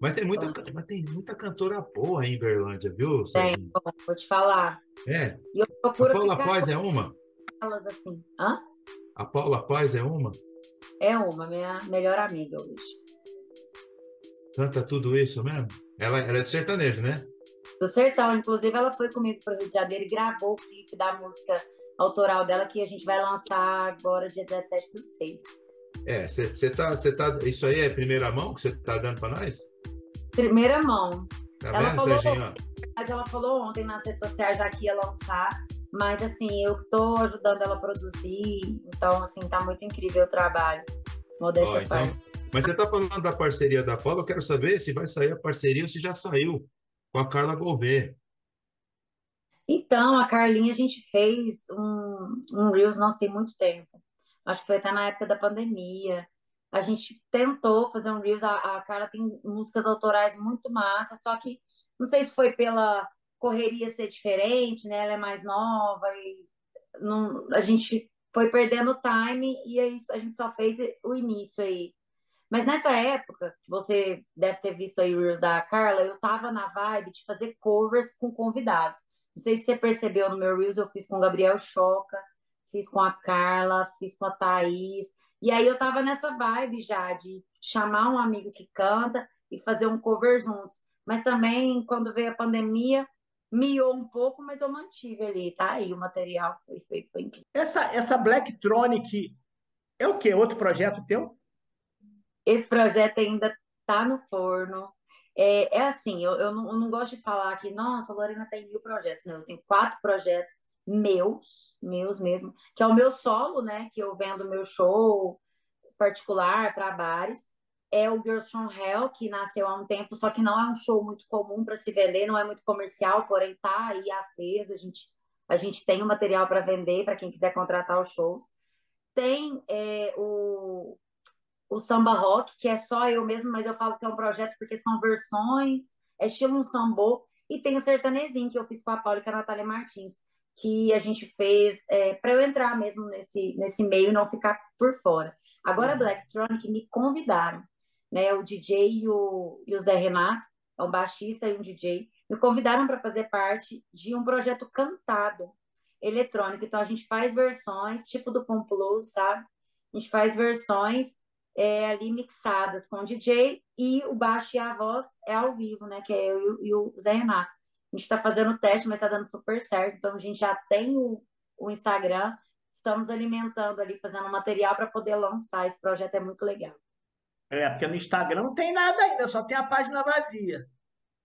Mas tem muita, mas tem muita cantora boa em Berlândia, viu, Tem, Serginho? vou te falar. É. E eu A procuro Paula ficar Paz é uma? elas assim. Hã? A Paula Paz é uma? É uma, minha melhor amiga hoje. Canta tudo isso mesmo? Ela, ela é de sertanejo, né? Do Sertão, inclusive, ela foi comigo para o Rio de Janeiro e gravou o clipe da música autoral dela, que a gente vai lançar agora, dia 17 do 6. É, você tá, cê tá. Isso aí é primeira mão que você tá dando para nós? Primeira mão. Tá Ela vendo, falou- Serginho? Ela falou ontem nas redes sociais já que ia lançar, mas assim, eu tô ajudando ela a produzir, então assim, tá muito incrível o trabalho. Modéstia à então, mas você tá falando da parceria da Paula, eu quero saber se vai sair a parceria ou se já saiu com a Carla Gouveia. Então, a Carlinha, a gente fez um, um Reels, nossa, tem muito tempo. Acho que foi até na época da pandemia. A gente tentou fazer um Reels, a, a Carla tem músicas autorais muito massa, só que não sei se foi pela correria ser diferente, né? Ela é mais nova e não, a gente foi perdendo o time e aí a gente só fez o início aí. Mas nessa época, que você deve ter visto aí o Reels da Carla, eu tava na vibe de fazer covers com convidados. Não sei se você percebeu no meu Reels, eu fiz com o Gabriel Choca, fiz com a Carla, fiz com a Thaís. E aí eu tava nessa vibe já de chamar um amigo que canta e fazer um cover juntos. Mas também, quando veio a pandemia, miou um pouco, mas eu mantive ali, tá? aí o material foi feito, foi incrível. Essa, essa Blacktronic é o quê? Outro projeto teu? Esse projeto ainda tá no forno. É, é assim, eu, eu, não, eu não gosto de falar que, nossa, a Lorena tem mil projetos. Não, eu tenho quatro projetos meus, meus mesmo, que é o meu solo, né? Que eu vendo meu show particular para bares. É o Girls from Hell, que nasceu há um tempo, só que não é um show muito comum para se vender, não é muito comercial, porém tá aí aceso. A gente, a gente tem o material para vender para quem quiser contratar os shows. Tem é, o, o samba rock, que é só eu mesmo, mas eu falo que é um projeto porque são versões, é estilo um sambô, e tem o sertanezinho que eu fiz com a Paula e com a Natália Martins, que a gente fez é, para eu entrar mesmo nesse, nesse meio e não ficar por fora. Agora a Blacktronic me convidaram, né? O DJ e o, e o Zé Renato, é um baixista e um DJ, me convidaram para fazer parte de um projeto cantado eletrônico. Então a gente faz versões, tipo do Plus, sabe? A gente faz versões é, ali mixadas com o DJ e o baixo e a voz é ao vivo, né? Que é eu e o Zé Renato. A gente está fazendo o teste, mas está dando super certo. Então a gente já tem o, o Instagram, estamos alimentando ali, fazendo material para poder lançar. Esse projeto é muito legal. É, porque no Instagram não tem nada ainda, só tem a página vazia.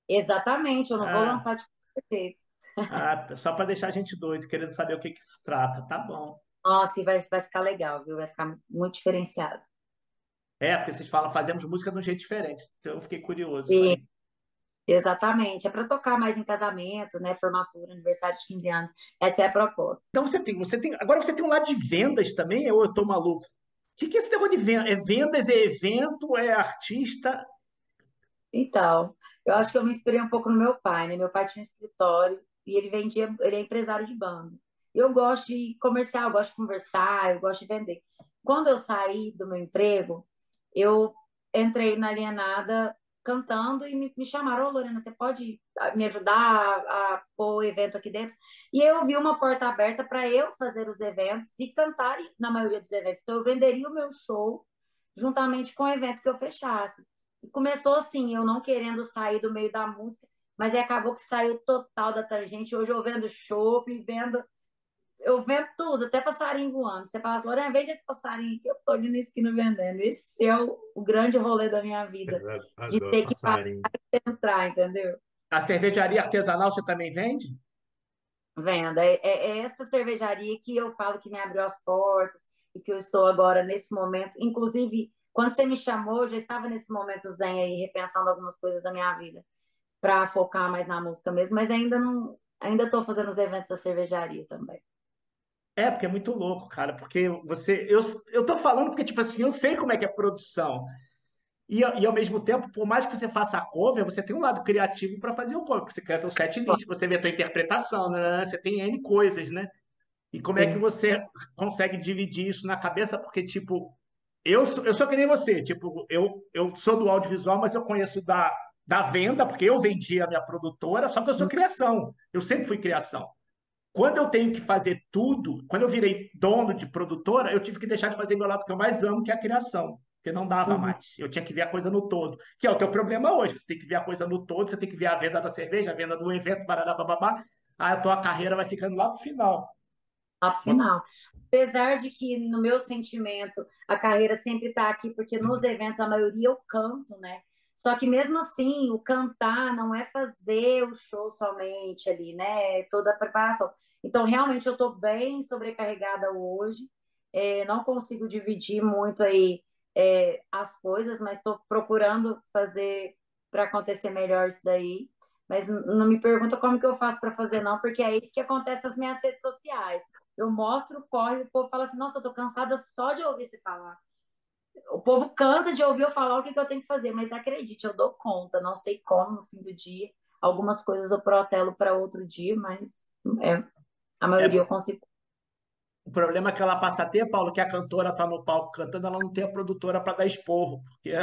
Exatamente, eu não vou Ah. lançar de qualquer jeito. Ah, tá, só para deixar a gente doido, querendo saber o que que se trata. Tá bom. Nossa, e vai, vai ficar legal, viu? Vai ficar muito diferenciado. É, porque vocês falam, fazemos música de um jeito diferente. Então eu fiquei curioso. Sim. Exatamente. É para tocar mais em casamento, né? Formatura, aniversário de 15 anos. Essa é a proposta. Então você tem, você tem, agora você tem um lado de vendas também, ou eu tô maluco? O que que é esse negócio de venda? É vendas, é evento, é artista? Então, eu acho que eu me inspirei um pouco no meu pai, né? Meu pai tinha um escritório e ele vendia, ele é empresário de banda. Eu gosto de comercial, eu gosto de conversar, eu gosto de vender. Quando eu saí do meu emprego, eu entrei na Alienada cantando e me, me chamaram, ô Lorena, você pode me ajudar a, a pôr o evento aqui dentro? E eu vi uma porta aberta para eu fazer os eventos e cantar na maioria dos eventos. Então, eu venderia o meu show juntamente com o evento que eu fechasse. E começou assim, eu não querendo sair do meio da música, mas acabou que saiu total da tangente. Hoje eu vendo shopping, vendo. Eu vendo tudo, até passarinho voando. Você fala assim, Lorena, vende esse passarinho que eu tô ali na esquina vendendo. Esse é o, o grande rolê da minha vida, de Adoro ter que passarinho. entrar, entendeu? A cervejaria artesanal você também vende? Venda. É, é- é essa cervejaria que eu falo que me abriu as portas e que eu estou agora nesse momento. Inclusive, quando você me chamou, eu já estava nesse momento zen aí, repensando algumas coisas da minha vida, para focar mais na música mesmo, mas ainda não. Ainda estou fazendo os eventos da cervejaria também. É, porque é muito louco, cara, porque você, eu, eu tô falando porque, tipo assim, eu sei como é que é produção. E, e ao mesmo tempo, por mais que você faça a cover, você tem um lado criativo para fazer o cover, porque você canta o set list, você vê a tua interpretação, né? Você tem N coisas, né? E como é que você consegue dividir isso na cabeça? Porque, tipo, eu, sou- eu sou que nem você, tipo, eu, eu sou do audiovisual, mas eu conheço da, da venda, porque eu vendi a minha produtora, só que eu sou criação. Eu sempre fui criação. Quando eu tenho que fazer tudo, quando eu virei dono de produtora, eu tive que deixar de fazer meu lado que eu mais amo, que é a criação, porque não dava Uhum. mais. Eu tinha que ver a coisa no todo, que é o teu problema hoje. Você tem que ver a coisa no todo, você tem que ver a venda da cerveja, a venda do evento, barará, bababá. Aí a tua carreira vai ficando lá no final. Lá pro final. Apesar de que, no meu sentimento, a carreira sempre está aqui, porque nos eventos, a maioria eu canto, né? Só que mesmo assim, o cantar não é fazer o show somente ali, né? É toda a preparação. Então, realmente, eu estou bem sobrecarregada hoje. É, não consigo dividir muito aí é, as coisas, mas estou procurando fazer para acontecer melhor isso daí. Mas não me pergunta como que eu faço para fazer, não, porque é isso que acontece nas minhas redes sociais. Eu mostro, corre, o povo fala assim, nossa, eu tô cansada só de ouvir você falar. O povo cansa de ouvir eu falar o que que eu tenho que fazer, mas acredite, eu dou conta, não sei como no fim do dia. Algumas coisas eu protelo para outro dia, mas é, a maioria eu consigo. O problema é que ela passa a ter, Paulo, que a cantora tá no palco cantando, ela não tem a produtora para dar esporro. Porque...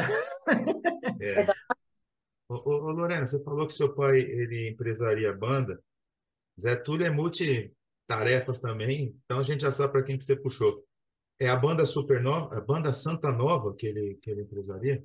É. Ô, ô, ô, Lorena, você falou que seu pai ele empresaria banda. Zé Túlio é multitarefas também, então a gente já sabe para quem que você puxou. É a banda Supernova, a banda Santa Nova que ele, que ele empresaria?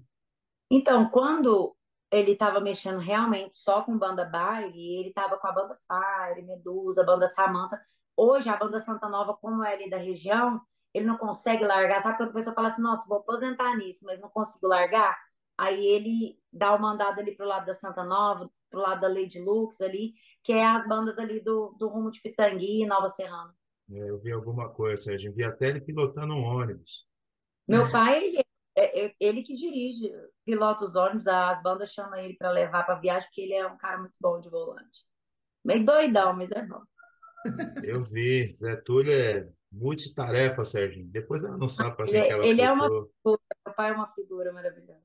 Então, quando ele estava mexendo realmente só com banda baile, ele estava com a banda Fire, Medusa, banda Samantha. Hoje, a banda Santa Nova, como é ali da região, ele não consegue largar. Sabe quando a pessoa fala assim, nossa, vou aposentar nisso, mas não consigo largar? Aí ele dá o mandado ali pro lado da Santa Nova, pro lado da Lady Lux ali, que é as bandas ali do, do rumo de Pitangui e Nova Serrana. É, eu vi alguma coisa, Sérgio, vi até ele pilotando um ônibus. Meu pai, ele, é, é- ele que dirige, pilota os ônibus, as bandas chamam ele para levar para viagem, porque ele é um cara muito bom de volante. Meio doidão, mas é bom. Eu vi, Zé Túlio é multitarefa, Sérgio. Depois ela não sabe para Ele quem é- que ela ele é uma- puxou. Meu pai é uma figura maravilhosa.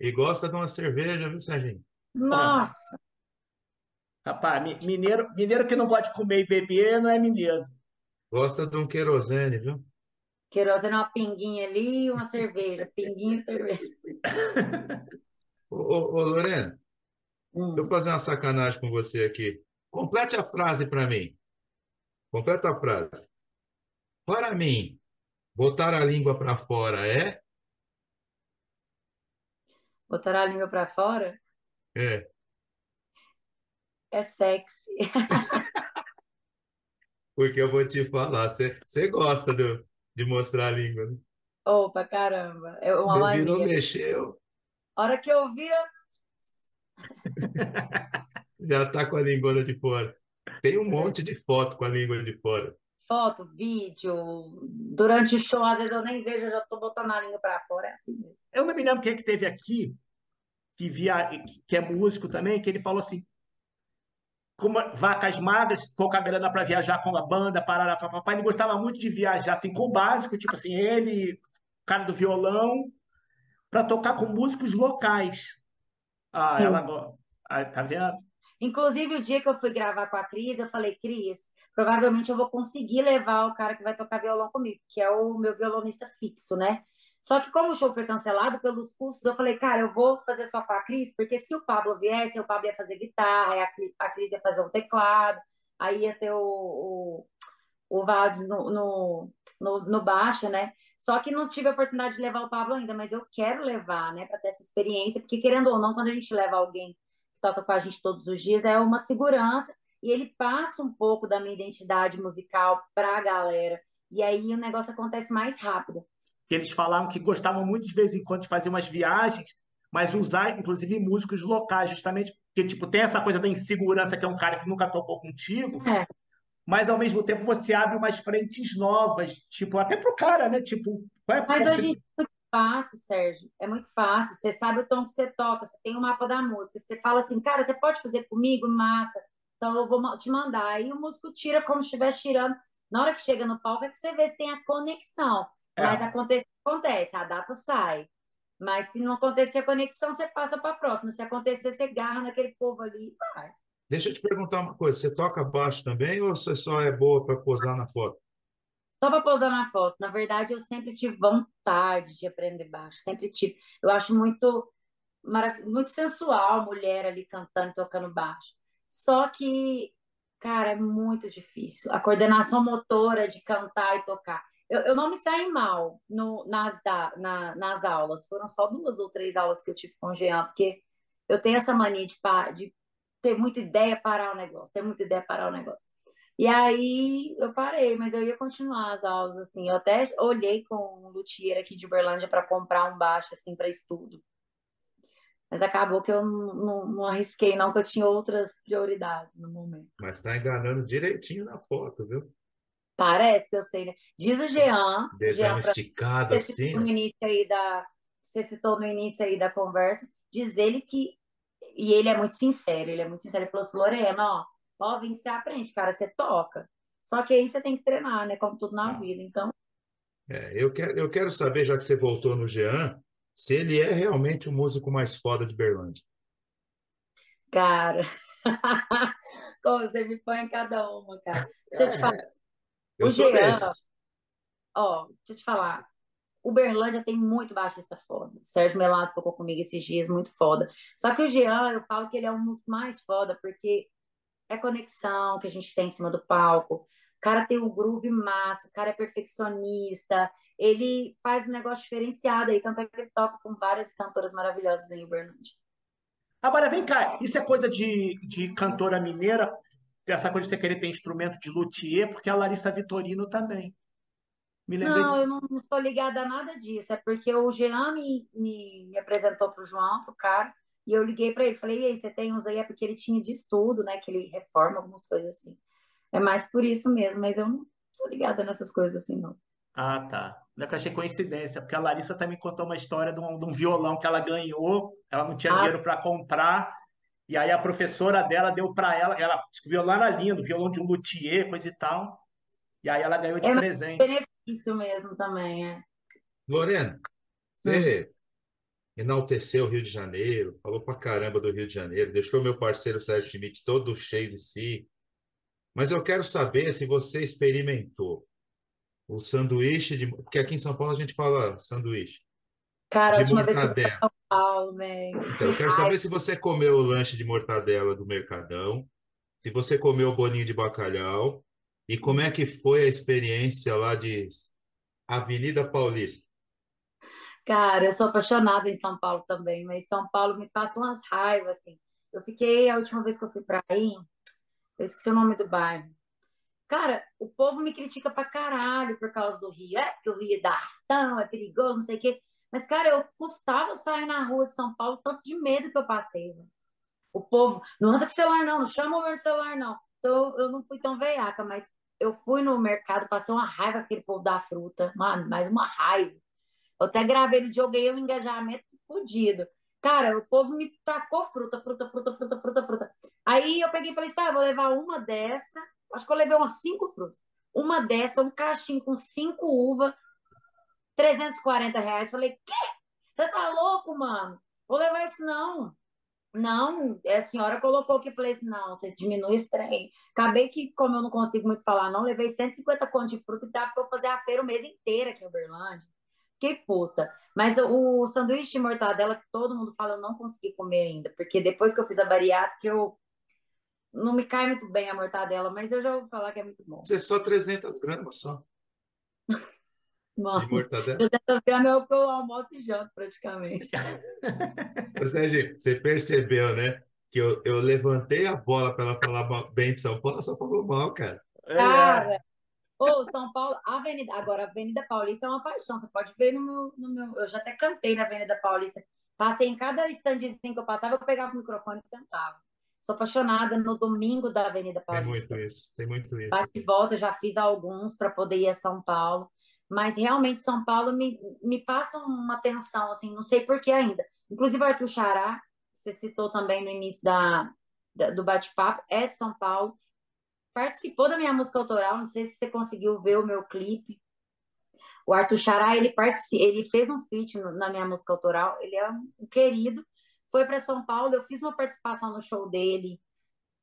E gosta de uma cerveja, viu, Serginho? Nossa, Rapaz, mi- mineiro, mineiro que não gosta de comer e beber não é mineiro. Gosta de um querosene, viu? querosene, uma pinguinha ali e uma cerveja. Pinguinha e cerveja. Ô, ô, ô, Lorena, Hum. eu fazer uma sacanagem com você aqui. Complete a frase para mim. Completa a frase. Para mim, botar a língua para fora é? Botar a língua para fora É. é sexy. Porque eu vou te falar, você gosta do- de mostrar a língua, né? Opa, caramba. É uma Virou, mania. mexeu, A hora que eu viro, já tá com a língua de fora. Tem um monte de foto com a língua de fora. foto, vídeo, durante o show, às vezes eu nem vejo, eu já tô botando a língua para fora. É assim mesmo. Eu não me lembro quem é que teve aqui, que, via, que é músico também, que ele falou assim: vacas magras, pouca grana para viajar com a banda, parará, papapá. Ele gostava muito de viajar assim, com o básico, tipo assim, ele, cara do violão, para tocar com músicos locais. Ah, Sim. ela go- ah, tá vendo? Inclusive, o dia que eu fui gravar com a Cris, eu falei, Cris, provavelmente eu vou conseguir levar o cara que vai tocar violão comigo, que é o meu violonista fixo, né? Só que como o show foi cancelado pelos custos, eu falei, cara, eu vou fazer só com a Cris, porque se o Pablo viesse, o Pablo ia fazer guitarra, a Cris, ia fazer um teclado, aí ia ter o, o, o no, no, no, no baixo, né? Só que não tive a oportunidade de levar o Pablo ainda, mas eu quero levar, né, para ter essa experiência, porque querendo ou não, quando a gente leva alguém que toca com a gente todos os dias, é uma segurança e ele passa um pouco da minha identidade musical para a galera. E aí o negócio acontece mais rápido. Que eles falaram que gostavam muito de vez em quando de fazer umas viagens, mas usar, inclusive, músicos locais, justamente porque, tipo, tem essa coisa da insegurança que é um cara que nunca tocou contigo, É. mas ao mesmo tempo você abre umas frentes novas, tipo, até pro cara, né? Tipo, é a Mas porta- hoje em dia é muito fácil, Sérgio. É muito fácil. Você sabe o tom que você toca, você tem o mapa da música. Você fala assim, cara, você pode fazer comigo? Massa. Então eu vou te mandar. Aí o músico tira como se estivesse tirando. Na hora que chega no palco é que você vê se tem a conexão. É. Mas acontece, acontece, a data sai. Mas se não acontecer a conexão, você passa para a próxima. Se acontecer, você garra naquele povo ali e vai. Deixa eu te perguntar uma coisa. Você toca baixo também ou você só é boa para posar na foto? só para posar na foto. Na verdade, eu sempre tive vontade de aprender baixo, sempre tive. Eu acho muito muito sensual mulher ali cantando, tocando baixo. Só que, cara, é muito difícil. A coordenação motora de cantar e tocar. Eu, eu não me saí mal no, nas, da, na, nas aulas. Foram só duas ou três aulas que eu tive com o Jean, porque eu tenho essa mania de, de ter muita ideia parar o negócio, ter muita ideia parar o negócio. E aí eu parei, mas eu ia continuar as aulas, assim. Eu até olhei com um luthier aqui de Uberlândia para comprar um baixo, assim, para estudo. Mas acabou que eu não, não, não, arrisquei, não, que eu tinha outras prioridades no momento. Mas tá enganando direitinho na foto, viu? Parece que eu sei, né? Diz o Jean. Dedão Jean, esticado você assim. No início aí da, você citou no início aí da conversa, diz ele que. E ele é muito sincero, ele é muito sincero. Ele falou assim: Lorena, ó, ó, vem que você aprende, cara, você toca. Só que aí você tem que treinar, né? Como tudo na ah. vida. Então. É, eu, quero, eu quero saber, já que você voltou no Jean, se ele é realmente o músico mais foda de Berlândia. Cara, como você me põe em cada uma, cara. Deixa eu te falar. Eu o sou Jean, desses. ó, deixa eu te falar. O Berlândia tem muito baixista foda. Sérgio Melas tocou comigo esses dias, muito foda. Só que o Jean, eu falo que ele é o músico mais foda, porque é conexão que a gente tem em cima do palco. O cara tem um groove massa, o cara é perfeccionista, ele faz um negócio diferenciado aí, tanto é que ele toca com várias cantoras maravilhosas em Uberlândia. Agora, vem cá, isso é coisa de, de cantora mineira, essa coisa de você querer ter instrumento de luthier, porque a Larissa Vitorino também. Me lembrei não, disso. eu não, não sou ligada a nada disso, é porque o Jean me, me, me apresentou para o João, pro cara, e eu liguei para ele, falei, e aí, você tem uns aí? É porque ele tinha de estudo, né, que ele reforma algumas coisas assim. É mais por isso mesmo, mas eu não sou ligada nessas coisas assim, não. Ah, tá. É que eu achei coincidência, porque a Larissa também contou uma história de um, de um violão que ela ganhou, ela não tinha ah. dinheiro para comprar, e aí a professora dela deu para ela, ela, violão era lindo, violão de um luthier, coisa e tal, e aí ela ganhou de é presente. benefício mesmo também, é. Lorena, você hum. enalteceu o Rio de Janeiro, falou pra caramba do Rio de Janeiro, deixou meu parceiro Sérgio Schmidt todo cheio de si, mas eu quero saber se você experimentou o sanduíche de. Porque aqui em São Paulo a gente fala sanduíche. Cara, de a última mortadela. vez que eu Né? Então, eu quero saber Ai. se você comeu o lanche de mortadela do Mercadão, se você comeu o bolinho de bacalhau, e como é que foi a experiência lá de Avenida Paulista? Cara, eu sou apaixonada em São Paulo também, mas São Paulo me passa umas raivas, assim. Eu fiquei, a última vez que eu fui para aí, eu esqueci o nome do bairro. Cara, o povo me critica pra caralho por causa do Rio. É porque o Rio é da arrastão, é perigoso, não sei o quê. Mas, cara, eu custava sair na rua de São Paulo, tanto de medo que eu passei. O povo, não anda com celular, não, não chama o meu celular, não. Então, eu não fui tão veiaca, mas eu fui no mercado, passei uma raiva com aquele povo da fruta, mano, mas uma raiva. Eu até gravei no joguei um engajamento fodido. Cara, o povo me tacou fruta, fruta, fruta, fruta, fruta, fruta. Aí eu peguei e falei, tá, eu vou levar uma dessa acho que eu levei umas cinco frutas. Uma dessa, um caixinho com cinco uvas, 340 reais. Falei, quê? Você tá louco, mano? Vou levar isso não. Não, a senhora colocou aqui, falei assim, não, você diminui esse trem. Acabei que, como eu não consigo muito falar, não, levei 150 contos de fruta e dá pra eu fazer a feira o mês inteiro aqui em Uberlândia. Que puta. Mas o sanduíche de mortadela que todo mundo fala, eu não consegui comer ainda, porque depois que eu fiz a bariátrica, eu não me cai muito bem a mortadela, mas eu já vou falar que é muito bom. Você é só 300 gramas só. Mano, de mortadela. 300 gramas é o que eu almoço e janto praticamente. Sérgio, você percebeu, né? Que eu, eu levantei a bola para ela falar bem de São Paulo, ela só falou mal, cara. É. Cara, ô, São Paulo, Avenida, agora a Avenida Paulista é uma paixão. Você pode ver no meu, no meu. Eu já até cantei na Avenida Paulista. Passei em cada standzinho que eu passava, eu pegava o microfone e cantava. Sou apaixonada no domingo da Avenida Paulista. Tem muito isso, tem muito isso. Bate e volta, já fiz alguns para poder ir a São Paulo. Mas realmente São Paulo me, me passa uma tensão, assim, não sei por que ainda. Inclusive Arthur Xará, você citou também no início da, da do bate-papo, é de São Paulo. Participou da minha música autoral, não sei se você conseguiu ver o meu clipe. O Arthur Xará, ele, ele fez um feat na minha música autoral, ele é um querido foi para São Paulo, eu fiz uma participação no show dele.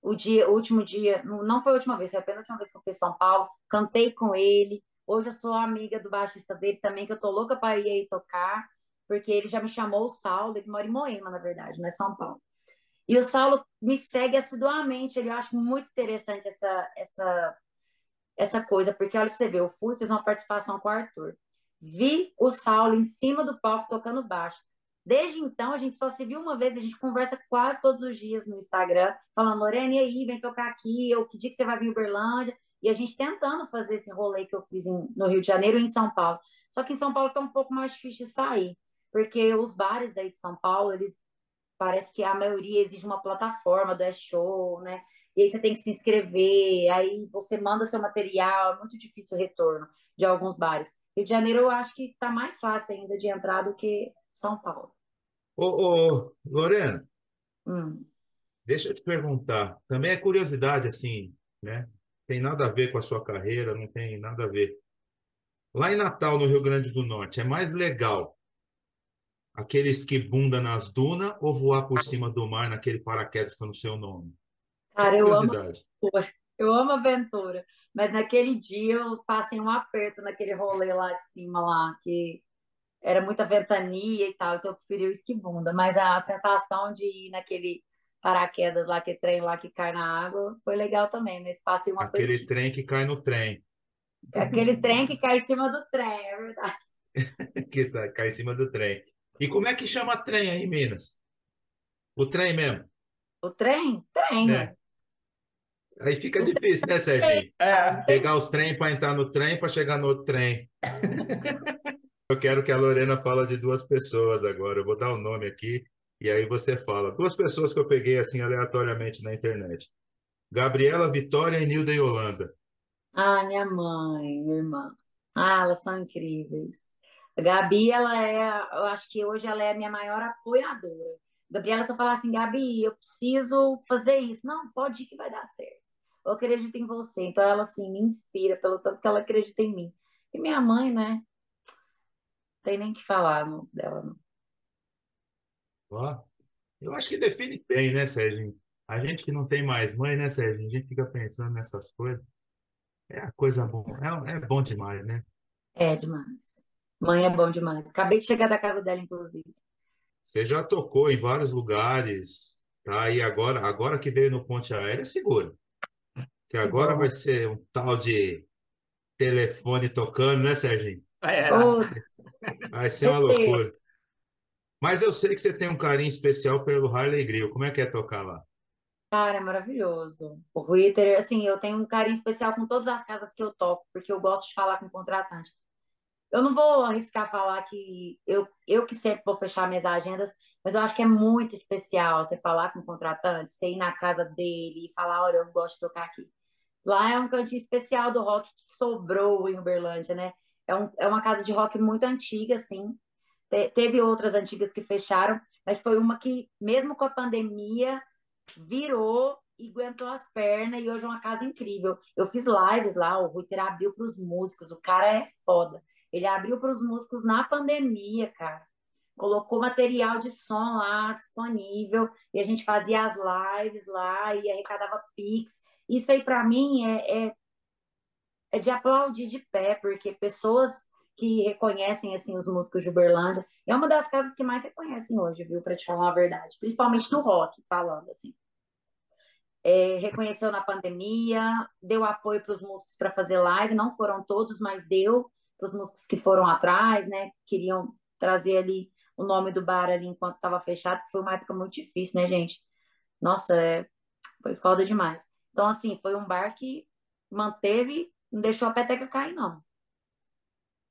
O dia, o último dia, não foi a última vez, foi a última vez que eu fui São Paulo, cantei com ele. Hoje eu sou amiga do baixista dele também, que eu tô louca para ir aí tocar, porque ele já me chamou o Saulo, ele mora em Moema, na verdade, não é São Paulo. E o Saulo me segue assiduamente, ele acha muito interessante essa, essa, essa coisa, porque olha pra você ver, eu fui, fiz uma participação com o Arthur. Vi o Saulo em cima do palco tocando baixo. Desde então, a gente só se viu uma vez, a gente conversa quase todos os dias no Instagram, falando, Lorena, e aí, vem tocar aqui, ou que dia que você vai vir em Uberlândia? E a gente tentando fazer esse rolê que eu fiz em, no Rio de Janeiro e em São Paulo. Só que em São Paulo tá um pouco mais difícil de sair, porque os bares daí de São Paulo, eles parece que a maioria exige uma plataforma do show, né? E aí você tem que se inscrever, aí você manda seu material, é muito difícil o retorno de alguns bares. Rio de Janeiro eu acho que tá mais fácil ainda de entrar do que São Paulo. Ô, ô, Lorena, Hum. deixa eu te perguntar. Também é curiosidade, assim, né? Tem nada a ver com a sua carreira, não tem nada a ver. Lá em Natal, no Rio Grande do Norte, é mais legal aquele esquibunda nas dunas ou voar por cima do mar naquele paraquedas que eu não sei o nome? Só Cara, eu amo aventura. Eu amo aventura. Mas naquele dia eu passei um aperto naquele rolê lá de cima lá, que era muita ventania e tal, então eu preferi o esquibunda. Mas a sensação de ir naquele paraquedas lá, que trem lá que cai na água, foi legal também, mas passei um Aquele trem que cai no trem, Aquele trem que cai em cima do trem, é verdade. que cai em cima do trem. E como é que chama trem aí em Minas? O trem mesmo, O trem? Trem, né? ué. Aí fica difícil, né, Serginho? É, Pegar os trem para entrar no trem para chegar no outro trem. Eu quero que a Lorena fala de duas pessoas agora. Eu vou dar o nome aqui e aí você fala. Duas pessoas que eu peguei assim aleatoriamente na internet. Gabriela Vitória e Nilda Yolanda. Ah, minha mãe, minha irmã. Ah, elas são incríveis. A Gabi, ela é, eu acho que hoje ela é a minha maior apoiadora. Gabriela só fala assim, Gabi, eu preciso fazer isso. Não, pode ir que vai dar certo. Eu acredito em você. Então ela assim me inspira pelo tanto que ela acredita em mim. E minha mãe, né? Tem nem que falar dela, não. Ó, eu acho que define bem, né, Serginho? A gente que não tem mais mãe, né, Serginho? A gente fica pensando nessas coisas. É a coisa boa. É, é bom demais, né? É demais. Mãe é bom demais. Acabei de chegar da casa dela, inclusive. Você já tocou em vários lugares, tá? E agora, agora que veio no Ponte Aérea, segura. Que agora vai ser um tal de telefone tocando, né, Serginho? é. Vai ser uma loucura. Mas eu sei que você tem um carinho especial pelo Harley Grill. Como é que é tocar lá? Cara, é maravilhoso. O Twitter, assim, eu tenho um carinho especial com todas as casas que eu toco, porque eu gosto de falar com o contratante. Eu não vou arriscar falar que eu, eu que sempre vou fechar minhas agendas, mas eu acho que é muito especial você falar com o contratante, você ir na casa dele e falar, olha, eu gosto de tocar aqui. Lá é um cantinho especial do rock que sobrou em Uberlândia, né? É, um, é uma casa de rock muito antiga, assim. Te- teve outras antigas que fecharam, mas foi uma que, mesmo com a pandemia, virou e aguentou as pernas e hoje é uma casa incrível. Eu fiz lives lá, o Ruiter abriu para os músicos, o cara é foda. Ele abriu para os músicos na pandemia, cara. Colocou material de som lá disponível e a gente fazia as lives lá e arrecadava Pix. Isso aí para mim é, é, é de aplaudir de pé, porque pessoas que reconhecem assim os músicos de Uberlândia é uma das casas que mais reconhecem hoje, viu, para te falar a verdade, principalmente no rock, falando assim é, reconheceu na pandemia, deu apoio para os músicos para fazer live, não foram todos, mas deu para os músicos que foram atrás, né? Queriam trazer ali o nome do bar ali enquanto estava fechado, que foi uma época muito difícil, né, gente? Nossa, é, foi foda demais. Então, assim, foi um bar que manteve, não deixou a peteca cair, não.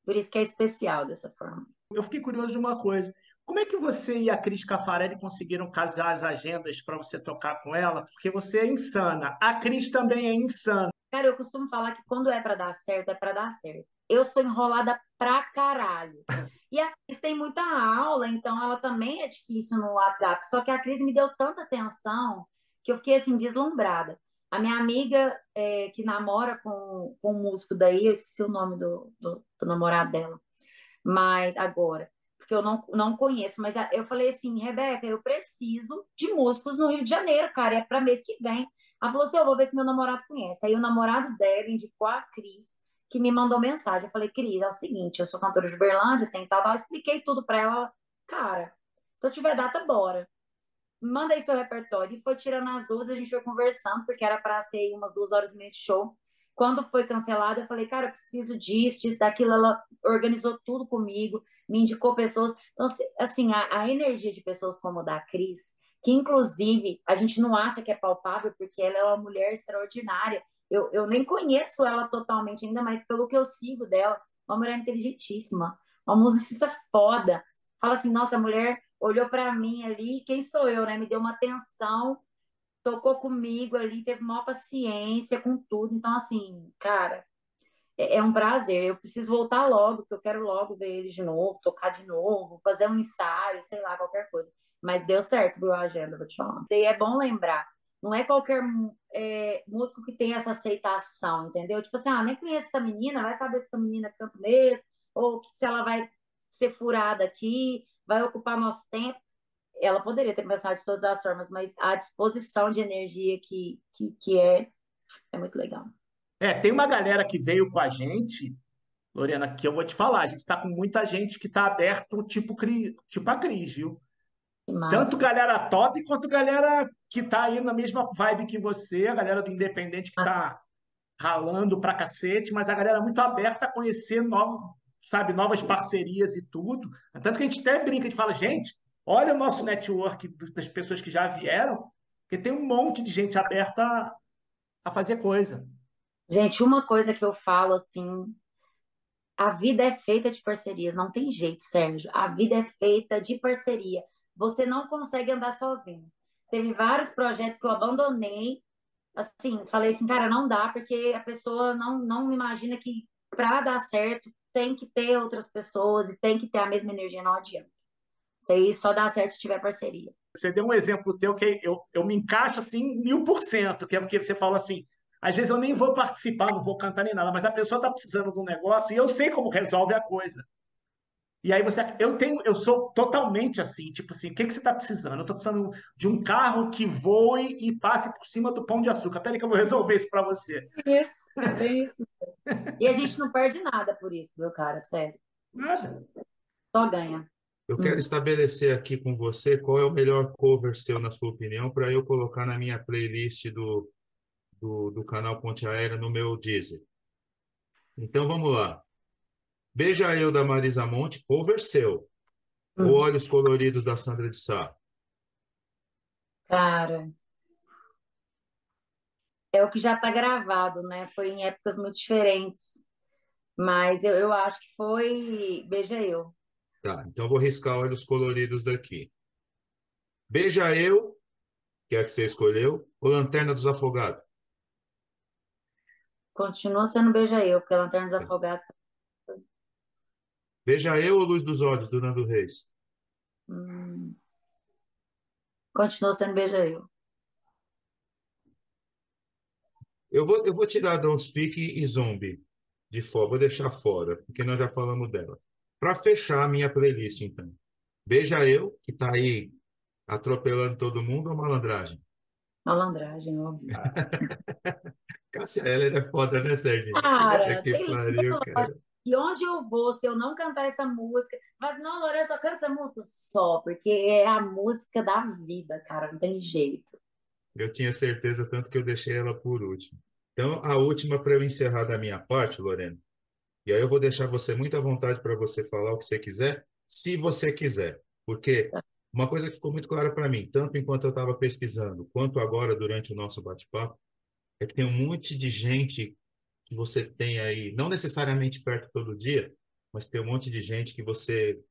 Por isso que é especial dessa forma. Eu fiquei curioso de uma coisa. Como é que você e a Cris Cafarelli conseguiram casar as agendas para você tocar com ela? Porque você é insana. A Cris também é insana. Cara, eu costumo falar que quando é pra dar certo, é pra dar certo. Eu sou enrolada pra caralho. E a Cris tem muita aula, então ela também é difícil no WhatsApp. Só que a Cris me deu tanta atenção que eu fiquei assim, deslumbrada. A minha amiga é, que namora com, com um músico daí, eu esqueci o nome do, do, do namorado dela, mas agora, porque eu não, não conheço, mas eu falei assim, Rebeca, eu preciso de músicos no Rio de Janeiro, cara, é para mês que vem. Ela falou assim: eu vou ver se meu namorado conhece. Aí o namorado dela indicou a Cris, que me mandou mensagem. Eu falei, Cris, é o seguinte, eu sou cantora de Uberlândia, tem tal, tal. Eu expliquei tudo para ela. Cara, se eu tiver data, bora. Manda aí seu repertório. E foi tirando as dúvidas, a gente foi conversando, porque era para ser umas duas horas e meia de show. Quando foi cancelado, eu falei, cara, eu preciso disso, disso, daquilo. Ela organizou tudo comigo, me indicou pessoas. Então, assim, a, a energia de pessoas como a da Cris, que inclusive a gente não acha que é palpável, porque ela é uma mulher extraordinária. Eu, eu nem conheço ela totalmente ainda, mas pelo que eu sigo dela, uma mulher inteligentíssima, uma musicista foda. Fala assim, nossa, a mulher olhou para mim ali, quem sou eu, né? Me deu uma atenção, tocou comigo ali, teve maior paciência com tudo. Então, assim, cara, é, é um prazer. Eu preciso voltar logo, porque eu quero logo ver eles de novo, tocar de novo, fazer um ensaio, sei lá, qualquer coisa. Mas deu certo, viu, a agenda, vou te falar. E é bom lembrar, não é qualquer é, músico que tem essa aceitação, entendeu? Tipo assim, ah, nem conheço essa menina, vai saber se essa menina canta mesmo, ou se ela vai ser furada aqui, vai ocupar nosso tempo. Ela poderia ter pensado de todas as formas, mas a disposição de energia que, que, que é, é muito legal. É, tem uma galera que veio com a gente, Lorena, que eu vou te falar, a gente está com muita gente que está aberto, tipo, tipo a Cris, viu? Tanto galera top quanto galera que tá aí na mesma vibe que você, a galera do Independente que tá ralando pra cacete, mas a galera muito aberta a conhecer novos, sabe, novas parcerias e tudo. Tanto que a gente até brinca, a gente fala, gente, olha o nosso network das pessoas que já vieram, porque tem um monte de gente aberta a, a fazer coisa. Gente, uma coisa que eu falo assim, a vida é feita de parcerias, não tem jeito, Sérgio. A vida é feita de parceria você não consegue andar sozinho. Teve vários projetos que eu abandonei, assim, falei assim, cara, não dá, porque a pessoa não, não imagina que para dar certo tem que ter outras pessoas e tem que ter a mesma energia, não adianta. Isso aí só dá certo se tiver parceria. Você deu um exemplo teu que eu, eu me encaixo assim mil por cento, que é porque você falou assim, às vezes eu nem vou participar, não vou cantar nem nada, mas a pessoa está precisando de um negócio e eu sei como resolve a coisa. E aí você, eu tenho, eu sou totalmente assim, tipo assim, o que, que você está precisando? Eu estou precisando de um carro que voe e passe por cima do pão de açúcar. Peraí que eu vou resolver isso para você. Isso, é isso. E a gente não perde nada por isso, meu cara, sério. Nada. Só ganha. Eu quero hum. estabelecer aqui com você qual é o melhor cover seu, na sua opinião, para eu colocar na minha playlist do, do, do canal Ponte Aérea no meu Deezer. Então vamos lá. Beija Eu, da Marisa Monte, cover seu. Hum. Olhos Coloridos, da Sandra de Sá. Cara, é o que já está gravado, né? Foi em épocas muito diferentes. Mas eu, eu acho que foi Beija Eu. Tá, então vou riscar Olhos Coloridos daqui. Beija Eu, que é a que você escolheu, ou Lanterna dos Afogados? Continua sendo Beija Eu, porque Lanterna dos tá. Afogados Veja eu ou Luz dos Olhos, do Nando Reis? Hum. Continua sendo Beija Eu. Eu vou, eu vou tirar Don't Speak e Zombie de fora, vou deixar fora, porque nós já falamos delas. Para fechar a minha playlist, então. Beija Eu, que está aí atropelando todo mundo, ou Malandragem? Malandragem, óbvio. Cássia Heller é foda, né, Sérgio? Cara, que pariu, cara. E onde eu vou, se eu não cantar essa música, mas não, Lorena, só canta essa música só, porque é a música da vida, cara, não tem jeito. Eu tinha certeza, tanto que eu deixei ela por último. Então, a última para eu encerrar da minha parte, Lorena. E aí eu vou deixar você muito à vontade para você falar o que você quiser, se você quiser. Porque tá. uma coisa que ficou muito clara para mim, tanto enquanto eu estava pesquisando, quanto agora durante o nosso bate-papo, é que tem um monte de gente que você tem aí, não necessariamente perto todo dia, mas tem um monte de gente que você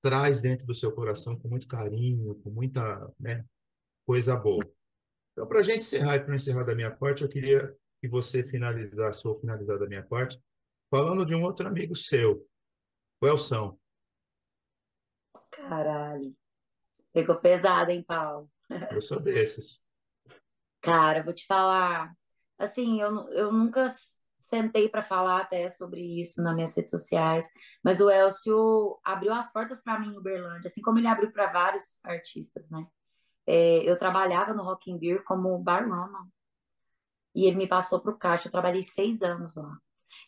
traz dentro do seu coração com muito carinho, com muita né, coisa boa. Então, para a gente encerrar e para encerrar da minha parte, eu queria que você finalizasse ou finalizar da minha parte, falando de um outro amigo seu, o Elson. Caralho. Pegou pesado, hein, Paulo? Eu sou desses. Cara, vou te falar, assim, eu, eu nunca sentei para falar até sobre isso nas minhas redes sociais, mas o Elcio abriu as portas para mim em Uberlândia, assim como ele abriu para vários artistas, né? É, eu trabalhava no Rock in Beer como barman e ele me passou para o caixa. Eu trabalhei seis anos lá.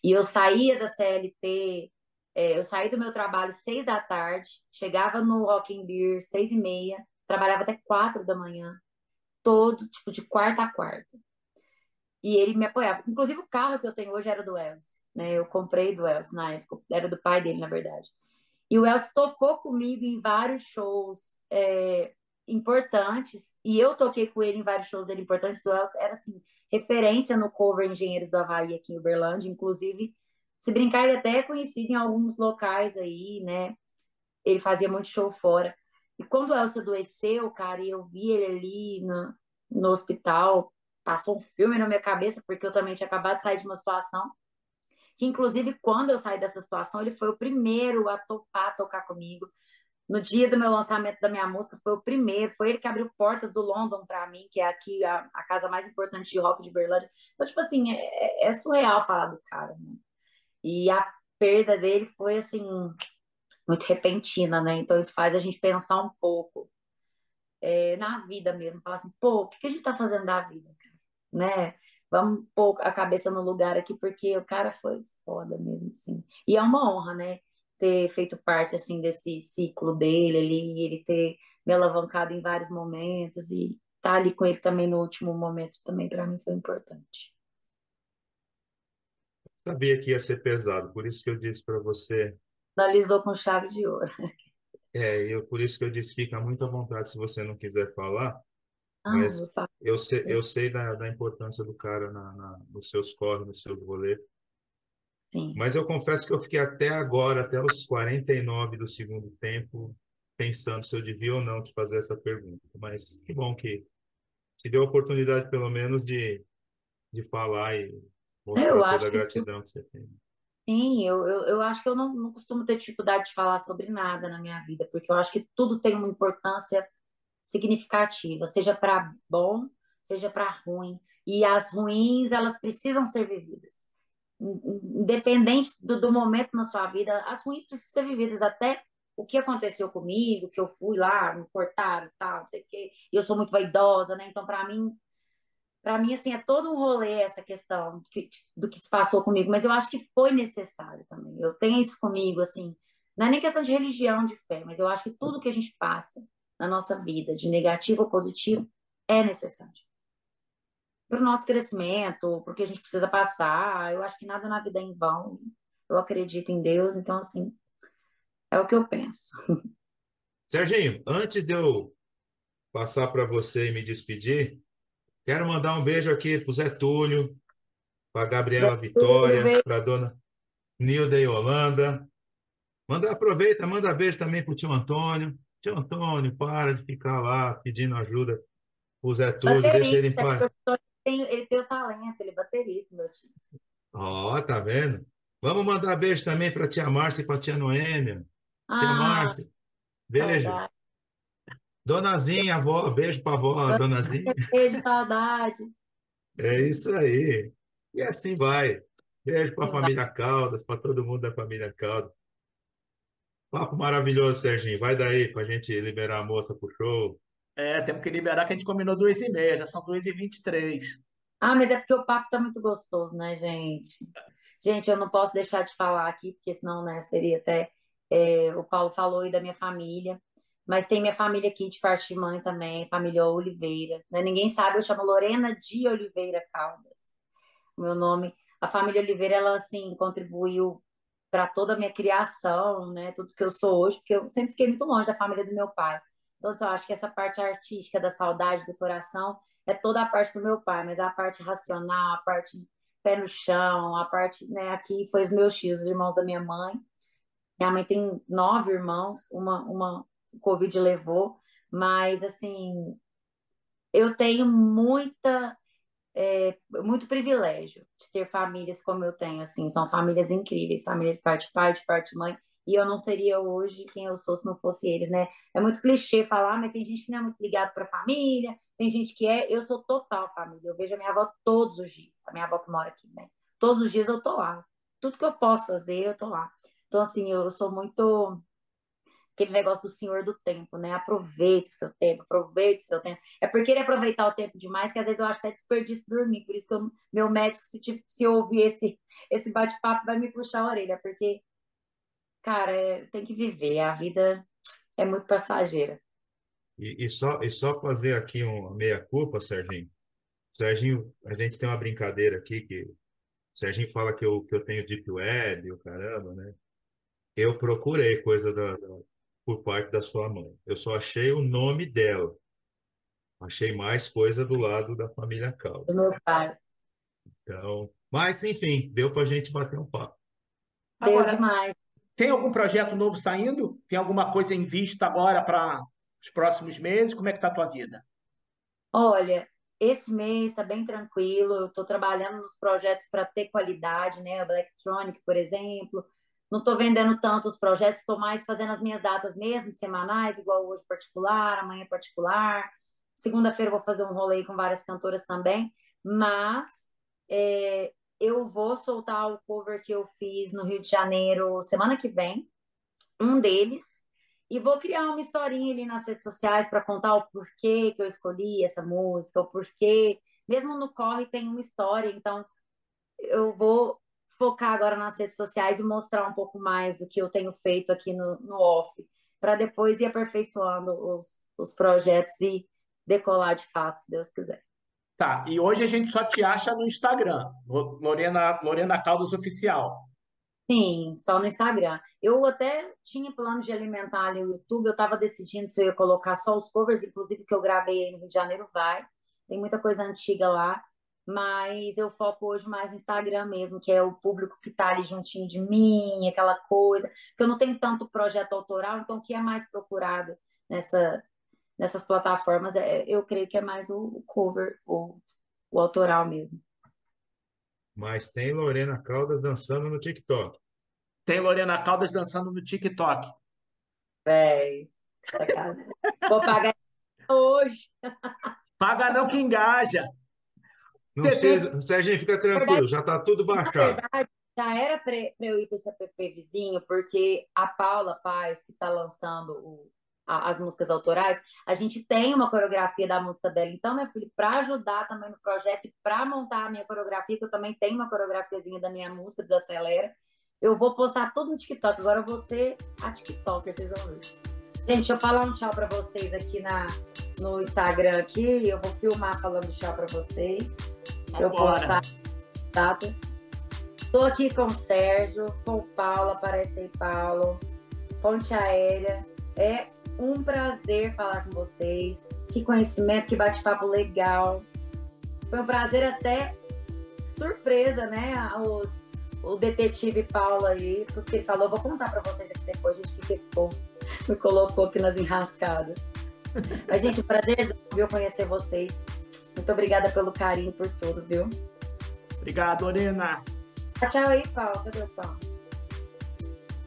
E eu saía da CLT, é, eu saí do meu trabalho seis da tarde, chegava no Rock in Beer seis e meia, trabalhava até quatro da manhã, todo, tipo, de quarta a quarta. E ele me apoiava. Inclusive, o carro que eu tenho hoje era do Elcio, né? Eu comprei do Elcio na época, era do pai dele, na verdade. E o Elcio tocou comigo em vários shows é, importantes, e eu toquei com ele em vários shows dele importantes. O Elcio era, assim, referência no cover Engenheiros do Havaí aqui em Uberlândia, inclusive, se brincar, ele até é conhecido em alguns locais aí, né? Ele fazia muito show fora. E quando o Elcio adoeceu, cara, e eu vi ele ali no, no hospital, passou um filme na minha cabeça, porque eu também tinha acabado de sair de uma situação, que inclusive quando eu saí dessa situação, ele foi o primeiro a topar tocar comigo. No dia do meu lançamento da minha música, foi o primeiro, foi ele que abriu portas do London para mim, que é aqui a, a, casa mais importante de rock de Berlândia. Então, tipo assim, é, é, é surreal falar do cara, né? E a perda dele foi assim muito repentina, né? Então isso faz a gente pensar um pouco é, na vida mesmo, falar assim, pô, o que a gente tá fazendo da vida? Né? Vamos pôr a cabeça no lugar aqui, porque o cara foi foda mesmo, assim. E é uma honra, né? Ter feito parte, assim, desse ciclo dele ali, ele ter me alavancado em vários momentos e estar tá ali com ele também no último momento também para mim foi importante. Sabia que ia ser pesado, por isso que eu disse para você finalizou com chave de ouro. É, eu, por isso que eu disse, fica muito à vontade se você não quiser falar, mas vou falar. eu sei, eu sei da, da importância do cara na, na, nos seus corres, no seu rolê. Sim. Mas eu confesso que eu fiquei até agora, até os 49 do segundo tempo, pensando se eu devia ou não te fazer essa pergunta. Mas que bom que te deu a oportunidade, pelo menos, de, de falar e mostrar Eu toda a que gratidão que você tem. sim, eu, eu, eu acho que eu não, não costumo ter dificuldade de falar sobre nada na minha vida, porque eu acho que tudo tem uma importância significativa, seja para bom, seja para ruim. E as ruins, elas precisam ser vividas. Independente do, do momento na sua vida, as ruins precisam ser vividas. Até o que aconteceu comigo, que eu fui lá, me cortaram tal, não sei o quê. Eu sou muito vaidosa, né? Então, para mim, para mim, assim, é todo um rolê essa questão que, do que se passou comigo, mas eu acho que foi necessário também. Eu tenho isso comigo, assim, não é nem questão de religião, de fé, mas eu acho que tudo que a gente passa na nossa vida, de negativo ou positivo, é necessário. Para o nosso crescimento, porque a gente precisa passar, eu acho que nada na vida é em vão. Eu acredito em Deus, então, assim, é o que eu penso. Serginho, antes de eu passar para você e me despedir, quero mandar um beijo aqui para o Zé Túlio, para a Gabriela Vitória, para a dona Nilda e Holanda. Manda, aproveita, manda beijo também para o tio Antônio. Tio Antônio, para de ficar lá pedindo ajuda o Zé Túlio, deixa ele em paz. Ele tem, ele tem o talento, ele é baterista, meu tio. Ó, tá vendo? Vamos mandar beijo também para tia Márcia e para tia Noêmia. Tia Ah, Márcia, beijo. saudade. Donazinha, avó, beijo para avó, Donazinha. Beijo, saudade. É isso aí. E assim vai. Beijo para a Sim, vai. família Caldas, para todo mundo da família Caldas. Papo maravilhoso, Serginho. Vai daí para a gente liberar a moça pro show. É, temos que liberar que a gente combinou duas e meia, já são duas e vinte e três. Ah, mas é porque o papo tá muito gostoso, né, gente? Gente, eu não posso deixar de falar aqui, porque senão, né, seria até. é, o Paulo falou aí da minha família, mas tem minha família aqui de parte de mãe também, família Oliveira. Né? Ninguém sabe, eu chamo Lorena de Oliveira Caldas. O meu nome. A família Oliveira, ela, assim, contribuiu para toda a minha criação, né? Tudo que eu sou hoje, porque eu sempre fiquei muito longe da família do meu pai. Então, assim, eu acho que essa parte artística da saudade do coração é toda a parte do meu pai, mas a parte racional, a parte pé no chão, a parte, né, aqui foi os meus tios, os irmãos da minha mãe. Minha mãe tem nove irmãos, uma, uma o Covid levou, mas assim, eu tenho muita, é, muito privilégio de ter famílias como eu tenho, assim, são famílias incríveis, família de parte pai, de parte mãe, e eu não seria hoje quem eu sou se não fosse eles, né? É muito clichê falar, mas tem gente que não é muito ligado para a família, tem gente que é, eu sou total família, eu vejo a minha avó todos os dias, a minha avó que mora aqui, né? Todos os dias eu tô lá, tudo que eu posso fazer, eu tô lá. Então, assim, eu sou muito aquele negócio do senhor do tempo, né? Aproveite o seu tempo, aproveite o seu tempo. É porque ele aproveitar o tempo demais que às vezes eu acho até desperdício dormir. Por isso que eu, meu médico, se, se ouvir esse, esse bate-papo, vai me puxar a orelha, porque, cara, é, tem que viver. A vida é muito passageira. E, e, só, e só fazer aqui uma meia-culpa, Serginho. Serginho, a gente tem uma brincadeira aqui que o Serginho fala que eu, que eu tenho Deep Web, o caramba, né? Eu procurei coisa da, da, por parte da sua mãe. Eu só achei o nome dela. Achei mais coisa do lado da família Caldas. Do meu pai. Então, mas enfim, deu para a gente bater um papo. Deu Agora, demais. Tem algum projeto novo saindo? Tem alguma coisa em vista agora para os próximos meses? Como é que está a tua vida? Olha, esse mês está bem tranquilo. Eu estou trabalhando nos projetos para ter qualidade, né? O Electronic, por exemplo. Não estou vendendo tanto os projetos, estou mais fazendo as minhas datas mesmo, semanais, igual hoje particular, amanhã particular. Segunda-feira vou fazer um rolê com várias cantoras também. Mas é, eu vou soltar o cover que eu fiz no Rio de Janeiro semana que vem, um deles, e vou criar uma historinha ali nas redes sociais para contar o porquê que eu escolhi essa música, o porquê. Mesmo no corre tem uma história, então eu vou focar agora nas redes sociais e mostrar um pouco mais do que eu tenho feito aqui no, no off, para depois ir aperfeiçoando os, os projetos e decolar de fato, se Deus quiser. Tá, e hoje a gente só te acha no Instagram, Lorena, Lorena Caldas Oficial. Sim, só no Instagram. Eu até tinha plano de alimentar ali o YouTube, eu estava decidindo se eu ia colocar só os covers, inclusive que eu gravei aí no Rio de Janeiro, vai. Tem muita coisa antiga lá, mas eu foco hoje mais no Instagram mesmo, que é o público que está ali juntinho de mim, aquela coisa, que eu não tenho tanto projeto autoral, então o que é mais procurado nessa, nessas plataformas, é, eu creio que é mais o, cover, o, o autoral mesmo. Mas tem Lorena Caldas dançando no TikTok. Tem Lorena Caldas dançando no TikTok. Véi, sacanagem. Vou pagar hoje. Paga não que engaja. Não precisa, Serginho, fica tranquilo, já está tudo baixado. Verdade, já era para eu ir para esse app vizinho, porque a Paula Paz, que está lançando o, as músicas autorais, a gente tem uma coreografia da música dela. Então, meu filho, para ajudar também no projeto e para montar a minha coreografia, que eu também tenho uma coreografiazinha da minha música, Desacelera, eu vou postar tudo no TikTok. Agora eu vou ser a TikToker, vocês vão ver. Gente, deixa eu falar um tchau para vocês aqui na, no Instagram aqui. Eu vou filmar falando tchau para vocês. Eu postar datas. Estou aqui com o Sérgio, com o Paulo, aparece aí Paulo, Ponte Aérea. É um prazer falar com vocês. Que conhecimento, que bate-papo legal. Foi um prazer até surpresa, né? Os, o detetive Paulo aí, porque ele falou, vou contar para vocês aqui depois, gente, que povo me colocou aqui nas enrascadas. Mas, gente, um prazer viu conhecer vocês. Muito obrigada pelo carinho, por tudo, viu? Obrigado, Lorena. Tchau aí, Paulo. Cadê o Paulo?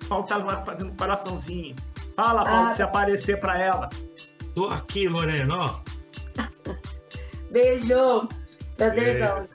Paulo tá fazendo um coraçãozinho. Fala, Paulo, ah, se aparecer para ela. Tô aqui, Lorena, ó. Beijo. Prazerzão.